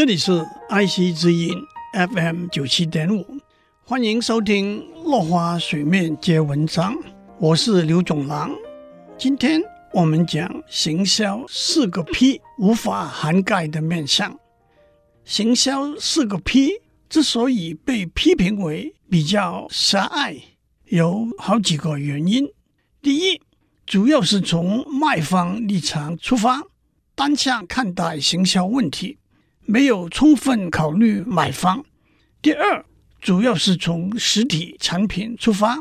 这里是爱惜之音 FM 九七点五，欢迎收听《落花水面皆文章》，我是刘总郎。今天我们讲行销四个 P 无法涵盖的面向。行销四个 P 之所以被批评为比较狭隘，有好几个原因。第一，主要是从卖方立场出发，单向看待行销问题。没有充分考虑买方。第二，主要是从实体产品出发，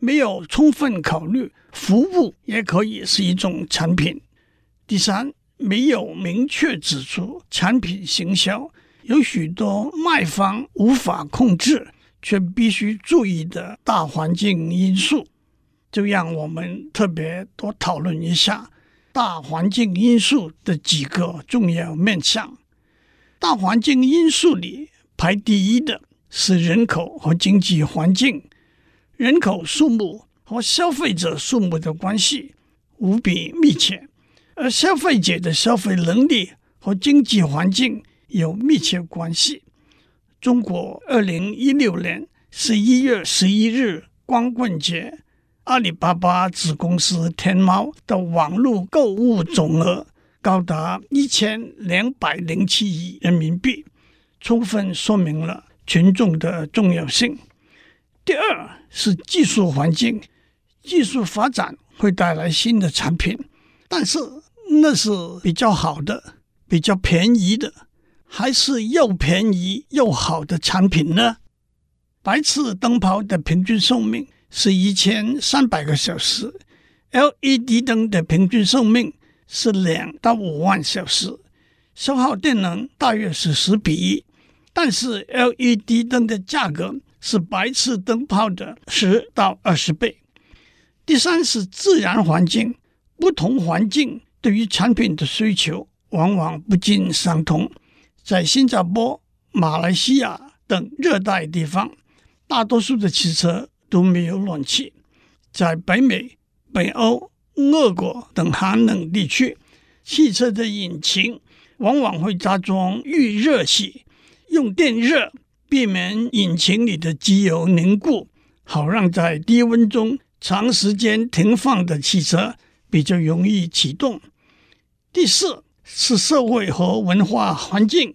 没有充分考虑服务也可以是一种产品。第三，没有明确指出产品行销有许多卖方无法控制却必须注意的大环境因素。就让我们特别多讨论一下大环境因素的几个重要面向。大环境因素里排第一的是人口和经济环境，人口数目和消费者数目的关系无比密切，而消费者的消费能力和经济环境有密切关系。中国二零一六年十一月十一日光棍节，阿里巴巴子公司天猫的网络购物总额。高达一千两百零七亿人民币，充分说明了群众的重要性。第二是技术环境，技术发展会带来新的产品，但是那是比较好的、比较便宜的，还是又便宜又好的产品呢？白炽灯泡的平均寿命是一千三百个小时，LED 灯的平均寿命。是两到五万小时，消耗电能大约是十比一，但是 LED 灯的价格是白炽灯泡的十到二十倍。第三是自然环境，不同环境对于产品的需求往往不尽相同。在新加坡、马来西亚等热带地方，大多数的汽车都没有暖气；在北美、北欧。俄国等寒冷地区，汽车的引擎往往会加装预热器，用电热，避免引擎里的机油凝固，好让在低温中长时间停放的汽车比较容易启动。第四是社会和文化环境，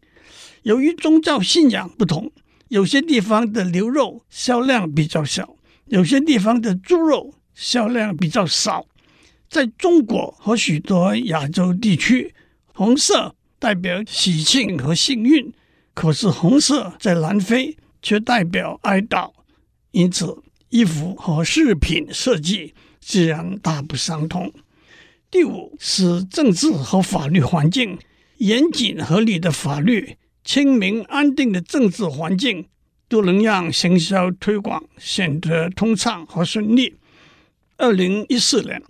由于宗教信仰不同，有些地方的牛肉销量比较小，有些地方的猪肉销量比较少。在中国和许多亚洲地区，红色代表喜庆和幸运，可是红色在南非却代表哀悼，因此衣服和饰品设计自然大不相同。第五是政治和法律环境，严谨合理的法律、清明安定的政治环境，都能让行销推广显得通畅和顺利。二零一四年。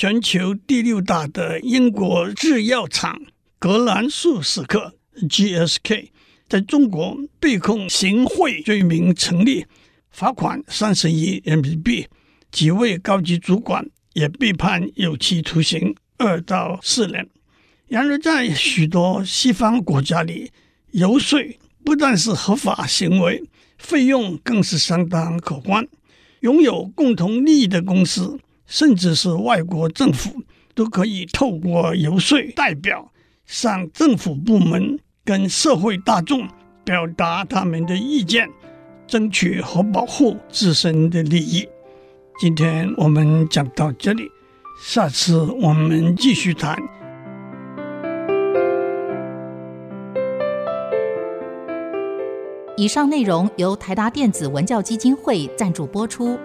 全球第六大的英国制药厂格兰素史克 （GSK） 在中国被控行贿罪名成立，罚款三十亿人民币，几位高级主管也被判有期徒刑二到四年。然而，在许多西方国家里，游说不但是合法行为，费用更是相当可观。拥有共同利益的公司。甚至是外国政府都可以透过游说代表向政府部门跟社会大众表达他们的意见，争取和保护自身的利益。今天我们讲到这里，下次我们继续谈。以上内容由台达电子文教基金会赞助播出。